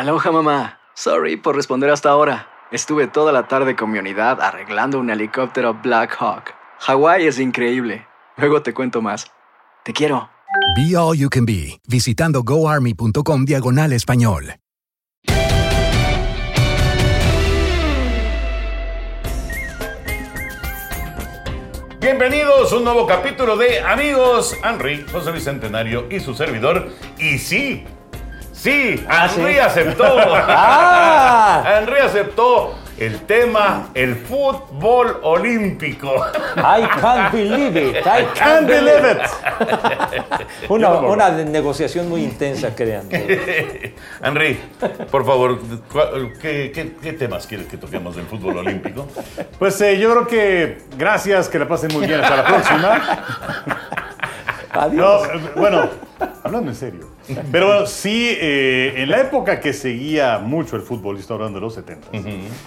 Aloha mamá. Sorry por responder hasta ahora. Estuve toda la tarde con mi unidad arreglando un helicóptero Black Hawk. Hawái es increíble. Luego te cuento más. Te quiero. Be All You Can Be, visitando goarmy.com diagonal español. Bienvenidos a un nuevo capítulo de Amigos, Henry, José Bicentenario y su servidor. Y sí, sí, Henry aceptó. Henry aceptó el tema, el fútbol olímpico. I can't believe it. I can't believe it. Una, una negociación muy intensa, crean. Henry, por favor, ¿qué, qué, qué temas quieres que toquemos del fútbol olímpico? Pues eh, yo creo que gracias, que la pasen muy bien. Hasta la próxima. Adiós. No, eh, bueno, hablando en serio. Pero bueno, sí, eh, en la época que seguía mucho el fútbol, y estoy hablando de los 70,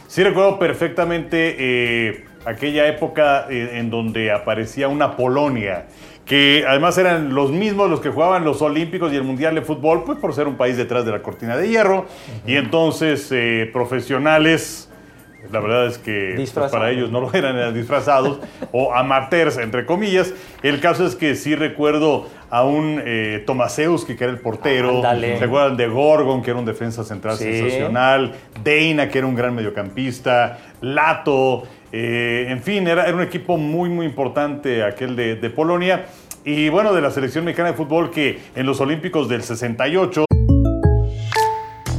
sí recuerdo perfectamente eh, aquella época eh, en donde aparecía una Polonia, que además eran los mismos los que jugaban los Olímpicos y el Mundial de Fútbol, pues por ser un país detrás de la cortina de hierro, y entonces eh, profesionales. La verdad es que pues, para ellos no lo eran, eran disfrazados o amateurs, entre comillas. El caso es que sí recuerdo a un eh, Tomasewski, que era el portero. Ándale. ¿Se acuerdan de Gorgon, que era un defensa central Sí. sensacional? Deina, que era un gran mediocampista. Lato. eh, en fin, era, era un equipo muy, muy importante aquel de, de Polonia. Y bueno, de la selección mexicana de fútbol que en los Olímpicos del 68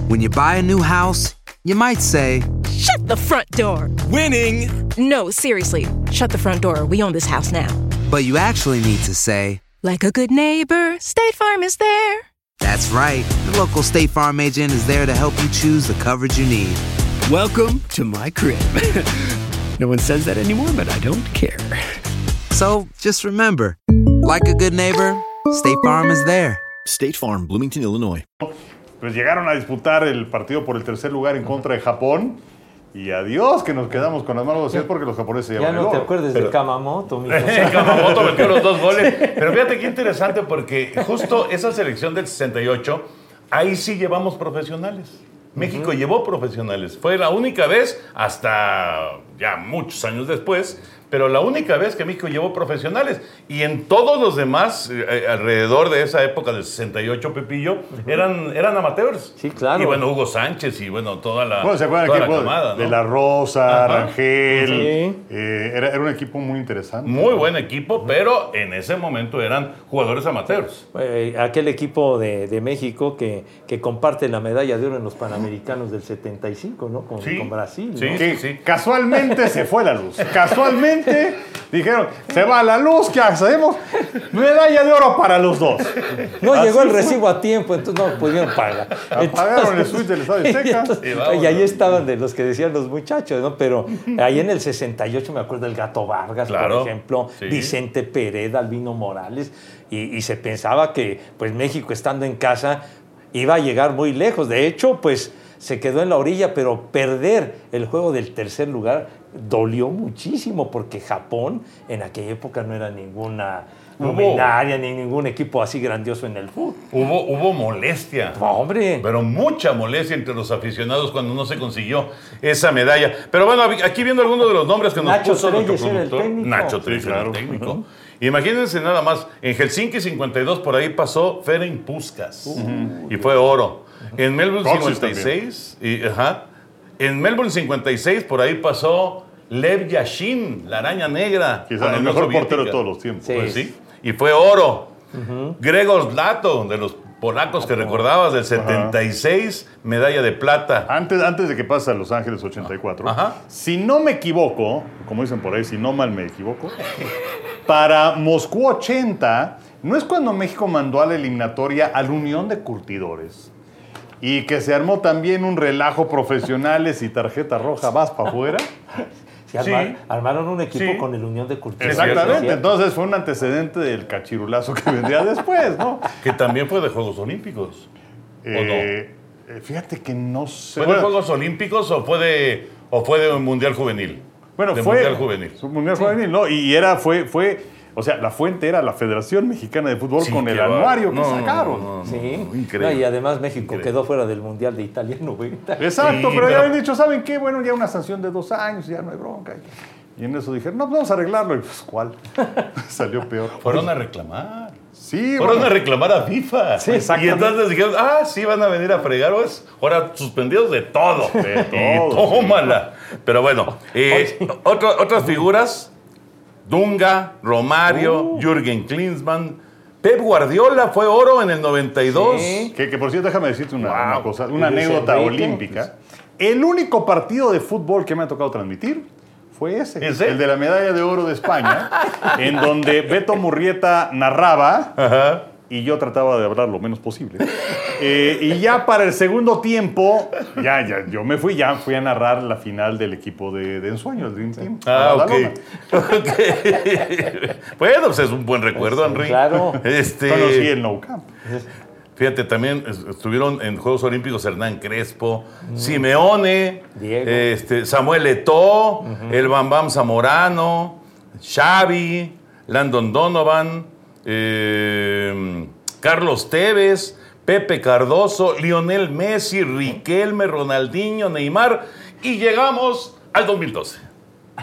When you buy a new house, you might say, Shut the front door. Winning! No, seriously. Shut the front door. We own this house now. But you actually need to say, Like a good neighbor, State Farm is there. That's right. The local State Farm agent is there to help you choose the coverage you need. Welcome to my crib. no one says that anymore, but I don't care. So just remember, like a good neighbor, State Farm is there. State Farm, Bloomington, Illinois. pues llegaron a disputar el partido por el tercer lugar en contra de Japón. Y adiós, que nos quedamos con las manos vacías porque los japoneses se Ya el no te acuerdes de Kamamoto, mijo. Kamamoto metió los dos goles. Pero fíjate qué interesante porque justo esa selección del 68, ahí sí llevamos profesionales. México llevó profesionales. Fue la única vez, hasta ya muchos años después, pero la única vez que México llevó profesionales. Y en todos los demás, eh, alrededor de esa época del 68, Pepillo, eran, eran amateurs. Sí, claro. Y bueno, Hugo Sánchez y bueno, toda la, Bueno, ¿se acuerdan del la equipo de- camada, de ¿no? La Rosa, Ajá. Rangel? Sí. eh, era, era un equipo muy interesante. Muy buen equipo, pero en ese momento eran jugadores amateurs. Eh, aquel equipo de, de México que, que comparte la medalla de oro en los Panamericanos del 75, ¿no? Con, Sí. con Brasil. ¿no? Sí. Que casualmente se fue la luz. Casualmente dijeron, se va la luz, ¿qué hacemos? Medalla de oro para los dos. No Así llegó el fue. recibo a tiempo, entonces no pudieron pagar. Apagaron el switch del Estadio Azteca. entonces- Y ahí estaban de los que decían los muchachos, ¿no? Pero ahí en el 68 me acuerdo del Gato Vargas, Claro, por ejemplo, sí. Vicente Pereda, Albino Morales, y, y se pensaba que pues México estando en casa iba a llegar muy lejos. De hecho, pues se quedó en la orilla, pero perder el juego del tercer lugar dolió muchísimo porque Japón en aquella época no era ninguna luminaria ni ningún equipo así grandioso en el fútbol. Hubo, hubo molestia. No, hombre. Pero mucha molestia entre los aficionados cuando no se consiguió esa medalla. Pero bueno, aquí viendo algunos de los nombres que nos Nacho puso nuestro era el productor. técnico. Nacho era el técnico. Imagínense nada más, en Helsinki 52 por ahí pasó Ferenc Puskas y fue oro. En Melbourne Coxis 56, y, ajá, en Melbourne 56 por ahí pasó Lev Yashin, la araña negra. Quizá con la el mejor portero de todos los tiempos. Sí. Pues sí. Y fue oro. Gregor Zlato, de los polacos que recordabas, del 76, medalla de plata. Antes, antes de que pase a Los Ángeles 84, Ajá. si no me equivoco, como dicen por ahí, si no mal me equivoco, para Moscú 80, no es cuando México mandó a la eliminatoria a la Unión de Curtidores y que se armó también un relajo profesionales y tarjeta roja, vas para afuera. Se arma- Sí. armaron un equipo Sí. con el Unión de Curtidos. Exactamente, entonces fue un antecedente del cachirulazo que vendría después, ¿no? Que también fue de Juegos Olímpicos. Eh, eh, fíjate que no sé. ¿Fue de Juegos Olímpicos o fue de, o fue de un Mundial Juvenil? Bueno, de fue. Mundial Juvenil. Mundial Juvenil, ¿no? Y era, fue, fue O sea, la fuente era la Federación Mexicana de Fútbol Sí, con el anuario que No, sacaron. no, no, Sí, no, increíble. No, y además México Increíble. quedó fuera del Mundial de italiano, güey. Exacto, Sí, pero, ya habían dicho, ¿saben qué? Bueno, ya una sanción de dos años, ya no hay bronca. Y en eso dijeron, no, pues vamos a arreglarlo. Y pues, ¿cuál? Salió peor. Fueron a reclamar. Sí, Fueron bueno. a reclamar a FIFA. y exactamente. entonces dijeron, ah, sí, van a venir a fregar, pues, ahora suspendidos de todo. De Y todo, sí. tómala. Pero bueno, eh, otro- otras figuras, Dunga, Romario, Uh. Jürgen Klinsmann, Pep Guardiola fue oro en el 92. Sí. Que, que, por cierto, déjame decirte una, Wow. una cosa, una anécdota olímpica. El único partido de fútbol que me ha tocado transmitir fue ese, ¿Ese? el de la medalla de oro de España, en donde Beto Murrieta narraba Ajá. Y yo trataba de hablar lo menos posible. Eh, y ya para el segundo tiempo, ya, ya, yo me fui, ya fui a narrar la final del equipo de, de ensueño, el Dream Team. Ah, a ok. Bueno, pues es un buen recuerdo, Henry. claro. Este, Conocí el No Camp. Fíjate, también es- estuvieron en Juegos Olímpicos Hernán Crespo, Simeone, Diego. este, Samuel Eto'o, el Bambam Zamorano, Xavi, Landon Donovan, eh, Carlos Tevez, Pepe Cardoso, Lionel Messi, Riquelme, Ronaldinho, Neymar y llegamos al 2012.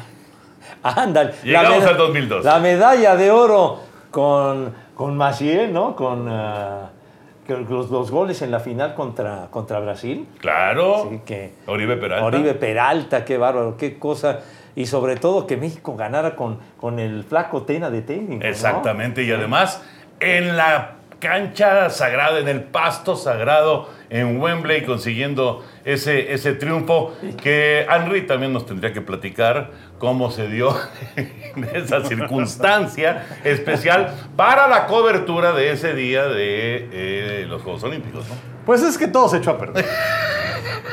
Ándale. Llegamos al 2002. La medalla de oro con, con Maciel, ¿no? Con que los, los goles en la final contra, contra Brasil. Claro. Que Oribe Peralta. Oribe Peralta, qué bárbaro, qué cosa. Y sobre todo que México ganara con, con el flaco Tena de técnico. ¿no? Exactamente, y además en la cancha sagrada, en el pasto sagrado en Wembley, consiguiendo ese, ese triunfo que Henry también nos tendría que platicar cómo se dio esa circunstancia especial para la cobertura de ese día de eh, los Juegos Olímpicos. ¿no? Pues es que todo se echó a perder.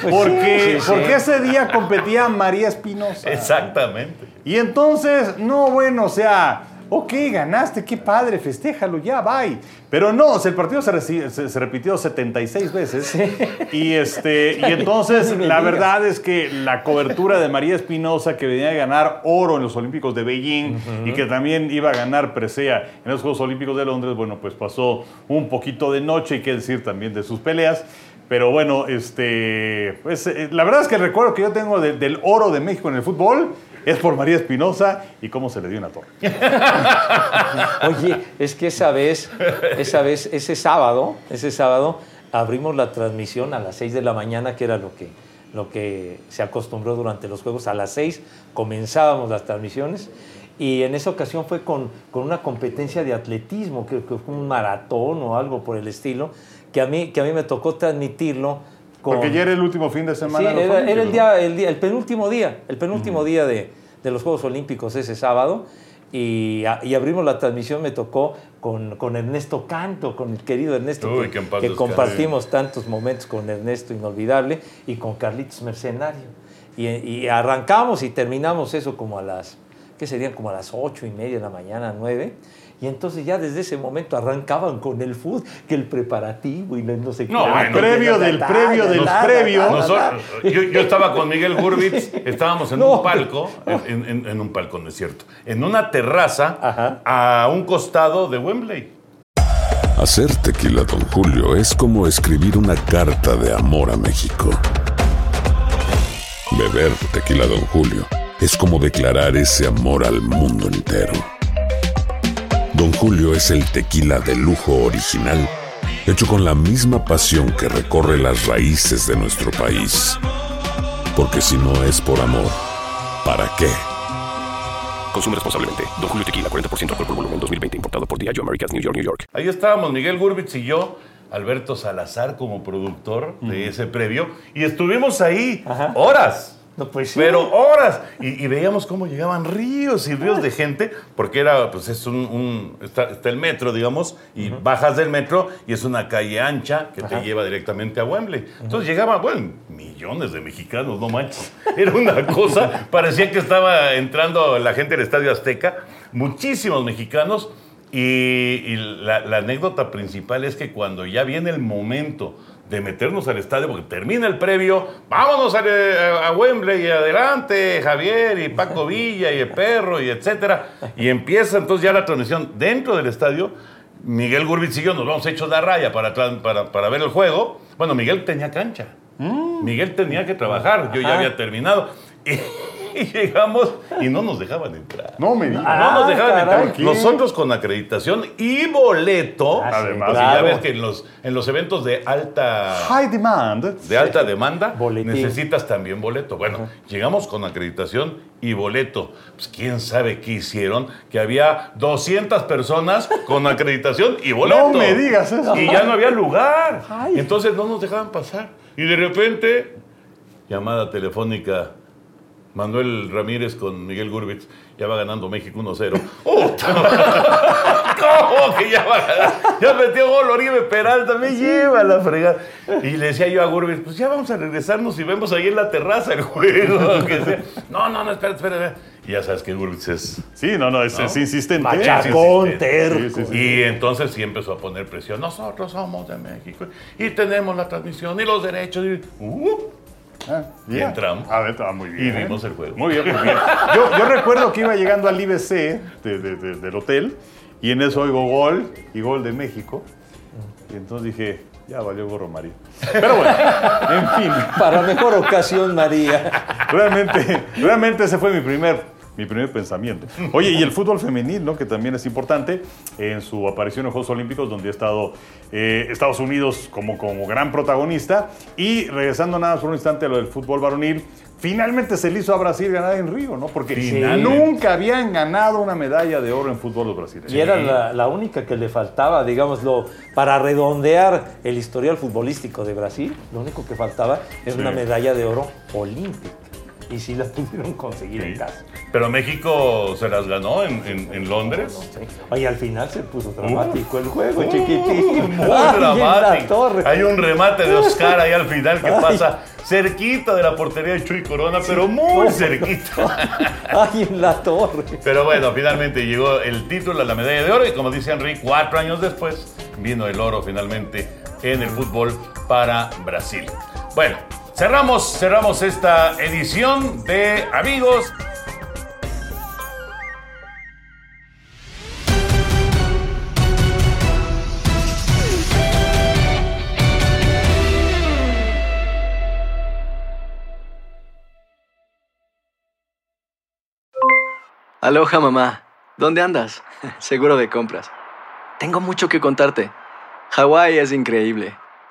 Pues Porque, sí, sí, sí. porque ese día competía María Espinosa. Exactamente. Y entonces, no, bueno, o sea, ok, ganaste, qué padre, festéjalo, ya, bye. Pero no, o sea, el partido se, reci- se- se repitió 76 veces. Y, este, y entonces, la verdad es que la cobertura de María Espinosa, que venía a ganar oro en los Olímpicos de Beijing y que también iba a ganar presea en los Juegos Olímpicos de Londres, bueno, pues pasó un poquito de noche, y qué decir también de sus peleas. Pero bueno, este, pues, eh, la verdad es que el recuerdo que yo tengo de- del oro de México en el fútbol es por María Espinosa y cómo se le dio una torre. Oye, es que esa vez, esa vez, ese sábado, ese sábado, abrimos la transmisión a las 6 de la mañana, que era lo que, lo que se acostumbró durante los Juegos. A las 6 comenzábamos las transmisiones y en esa ocasión fue con, con una competencia de atletismo, creo que fue un maratón o algo por el estilo, que a mí, que a mí me tocó transmitirlo. Con, Porque ya era el último fin de Sí, semana. de los era, era el, día, el, día, el penúltimo día, el penúltimo día de, de los Juegos Olímpicos ese sábado. Y, a- y abrimos la transmisión, me tocó con, con Ernesto Canto, con el querido Ernesto, Uy, que, que compartimos tantos momentos con Ernesto inolvidable y con Carlitos Mercenario. Y, y arrancamos y terminamos eso como a las, ¿qué serían? Como a las ocho y media de la mañana, nueve. Y entonces ya desde ese momento arrancaban con el food, que el preparativo y no sé qué. No, bueno. Previo del previo del previo. Yo, yo estaba con Miguel Gurbitz, estábamos en No. un palco, en, en- en un palco, no es cierto, en una terraza Ajá. a un costado de Wembley. Hacer tequila, Don Julio, es como escribir una carta de amor a México. Beber tequila, Don Julio, es como declarar ese amor al mundo entero. Don Julio es el tequila de lujo original, hecho con la misma pasión que recorre las raíces de nuestro país. Porque si no es por amor, ¿para qué? Consume responsablemente. Don Julio Tequila, 40% alcohol por volumen, 2020. Importado por Diageo Americas, New York, New York. Ahí estábamos Miguel Gurbitz y yo, Alberto Salazar como productor de ese previo, y estuvimos ahí Ajá. horas. No, pues sí. Pero horas. Y, y veíamos cómo llegaban ríos y ríos de gente, porque era, pues es un, un- está, está el metro, digamos, y bajas del metro y es una calle ancha que te lleva directamente a Wembley. Entonces llegaban, bueno, millones de mexicanos, no manches. Era una cosa, parecía que estaba entrando la gente del Estadio Azteca, muchísimos mexicanos. Y, y la, la anécdota principal es que cuando ya viene el momento de meternos al estadio, porque termina el previo, vámonos a, a, Wembley y adelante, Javier y Paco Villa y el perro y etcétera. Y empieza entonces ya la transmisión dentro del estadio. Miguel Gurbitz y yo nos vamos hechos de raya para, para, para ver el juego. Bueno, Miguel tenía cancha. Mm. Miguel tenía que trabajar, yo ya había terminado. Y, y llegamos y no nos dejaban entrar. No me digas. No nos dejaban entrar. Nosotros con acreditación y boleto. Ah, Además, ya ves que en los, en los eventos de alta. High demand. De alta demanda, necesitas también boleto. Bueno, llegamos con acreditación y boleto. Pues quién sabe qué hicieron, que había 200 personas con acreditación y boleto. No me digas eso. Y ya no había lugar. Entonces no nos dejaban pasar. Y de repente, llamada telefónica Manuel Ramírez con Miguel Gurbitz, ya va ganando México 1-0. ¿Cómo que ya va a ganar? Ya metió gol Oribe Peralta, me lleva la fregada. Y le decía yo a Gurbitz, pues ya vamos a regresarnos y vemos ahí en la terraza el juego. No, no, no, espera, espera. Y ya sabes que Gurbitz es... Sí, no, no, es, insistente. Machacón, terco. y entonces sí empezó a poner presión. Nosotros somos de México y tenemos la transmisión y los derechos. Y, uh, Ah, y entramos. A ver, ah, muy bien. Y vimos el juego. Muy bien, muy bien. Yo, yo recuerdo que iba llegando al IBC de, de, de, del hotel y en eso oigo gol y gol de México. Y entonces dije, ya valió gorro María. Pero bueno, en fin. Para mejor ocasión, María. Realmente, realmente ese fue mi primer mi primer pensamiento. Oye, y el fútbol femenil, que también es importante, en su aparición en Juegos Olímpicos, donde ha estado eh, Estados Unidos como, como gran protagonista. Y regresando nada más por un instante a lo del fútbol varonil, finalmente se le hizo a Brasil ganar en Río, ¿no? Porque nunca habían ganado una medalla de oro en fútbol los brasileños. Y era la, la, única que le faltaba, digámoslo, para redondear el historial futbolístico de Brasil, lo único que faltaba es sí. una medalla de oro olímpica y sí las pudieron conseguir sí. en casa. Pero México se las ganó en, en, en Londres. No. Oye, al final se puso dramático uh, el juego, uh, chiquitín. Muy Ay, dramático. Hay un remate de Oscar ahí al final que Ay. pasa cerquita de la portería de Chuy Corona, pero muy cerquita. Ay, en la torre. Pero bueno, finalmente llegó el título, la medalla de oro, y como dice Henry, cuatro años después vino el oro finalmente en el fútbol para Brasil. Bueno, Cerramos, cerramos esta edición de Amigos. Aloha mamá, ¿dónde andas? Seguro de compras. Tengo mucho que contarte. Hawái es increíble.